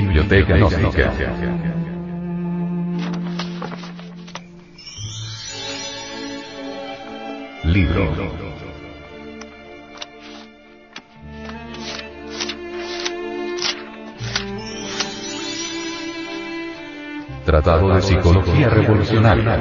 Biblioteca Gnóstica. Libro. Tratado de Psicología Revolucionaria.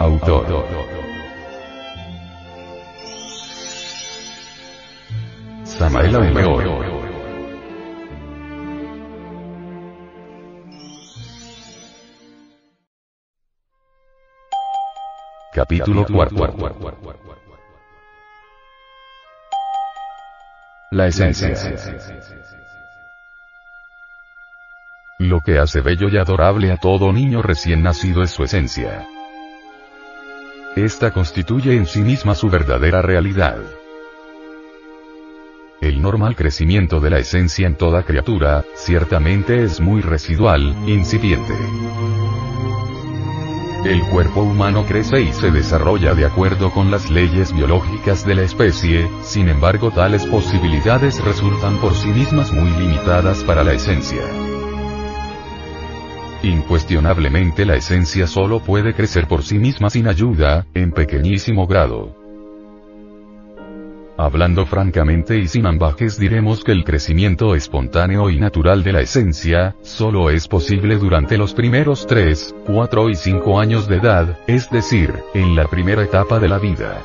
Autor. Samael Aumeor. Capítulo cuarto. La esencia. Lo que hace bello y adorable a todo niño recién nacido es su esencia. Esta constituye en sí misma su verdadera realidad. El normal crecimiento de la esencia en toda criatura, ciertamente es muy residual, incipiente. El cuerpo humano crece y se desarrolla de acuerdo con las leyes biológicas de la especie, sin embargo tales posibilidades resultan por sí mismas muy limitadas para la esencia. Incuestionablemente la esencia solo puede crecer por sí misma sin ayuda, en pequeñísimo grado. Hablando francamente y sin ambajes diremos que el crecimiento espontáneo y natural de la esencia, solo es posible durante los primeros 3, 4 y 5 años de edad, es decir, en la primera etapa de la vida.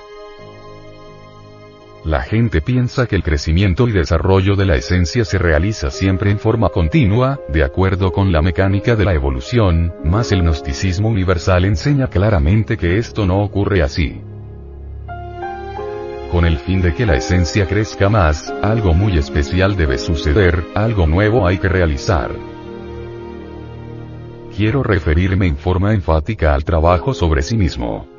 La gente piensa que el crecimiento y desarrollo de la esencia se realiza siempre en forma continua, de acuerdo con la mecánica de la evolución, mas el gnosticismo universal enseña claramente que esto no ocurre así con el fin de que la esencia crezca más, algo muy especial debe suceder, algo nuevo hay que realizar. Quiero referirme en forma enfática al trabajo sobre sí mismo.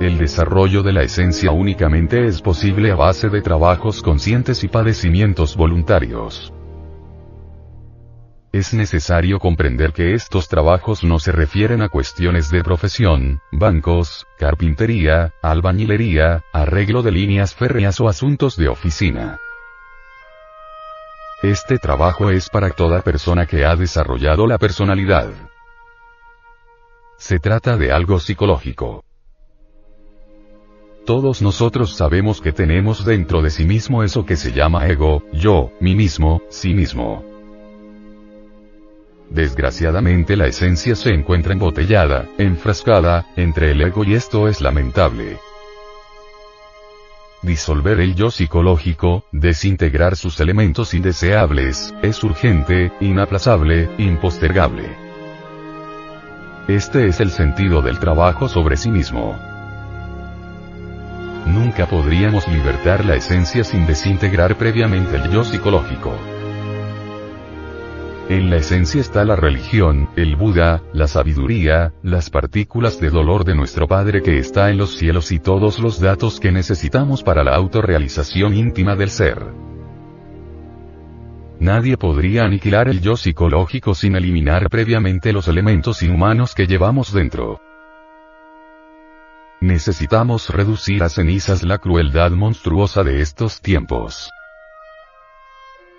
El desarrollo de la esencia únicamente es posible a base de trabajos conscientes y padecimientos voluntarios. Es necesario comprender que estos trabajos no se refieren a cuestiones de profesión, bancos, carpintería, albañilería, arreglo de líneas férreas o asuntos de oficina. Este trabajo es para toda persona que ha desarrollado la personalidad. Se trata de algo psicológico. Todos nosotros sabemos que tenemos dentro de sí mismo eso que se llama ego, yo, mí mismo, sí mismo. Desgraciadamente la esencia se encuentra embotellada, enfrascada, entre el ego y esto es lamentable. Disolver el yo psicológico, desintegrar sus elementos indeseables, es urgente, inaplazable, impostergable. Este es el sentido del trabajo sobre sí mismo. Nunca podríamos libertar la esencia sin desintegrar previamente el yo psicológico. En la esencia está la religión, el Buda, la sabiduría, las partículas de dolor de nuestro Padre que está en los cielos y todos los datos que necesitamos para la autorrealización íntima del ser. Nadie podría aniquilar el yo psicológico sin eliminar previamente los elementos inhumanos que llevamos dentro. Necesitamos reducir a cenizas la crueldad monstruosa de estos tiempos.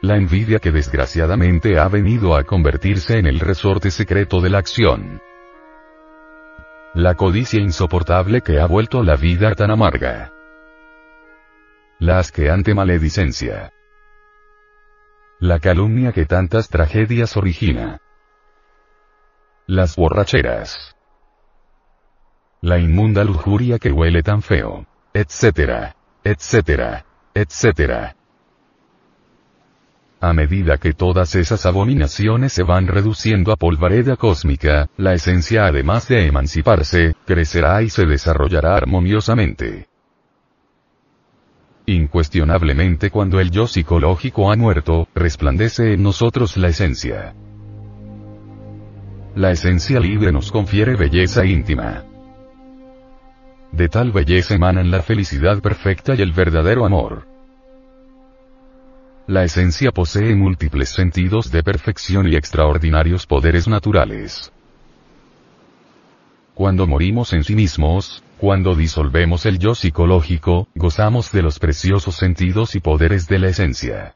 La envidia que desgraciadamente ha venido a convertirse en el resorte secreto de la acción. La codicia insoportable que ha vuelto la vida tan amarga. La asqueante maledicencia. La calumnia que tantas tragedias origina. Las borracheras. La inmunda lujuria que huele tan feo. Etcétera. Etcétera. Etcétera. A medida que todas esas abominaciones se van reduciendo a polvareda cósmica, la esencia además de emanciparse, crecerá y se desarrollará armoniosamente. Incuestionablemente cuando el yo psicológico ha muerto, resplandece en nosotros la esencia. La esencia libre nos confiere belleza íntima. De tal belleza emanan la felicidad perfecta y el verdadero amor. La esencia posee múltiples sentidos de perfección y extraordinarios poderes naturales. Cuando morimos en sí mismos, cuando disolvemos el yo psicológico, gozamos de los preciosos sentidos y poderes de la esencia.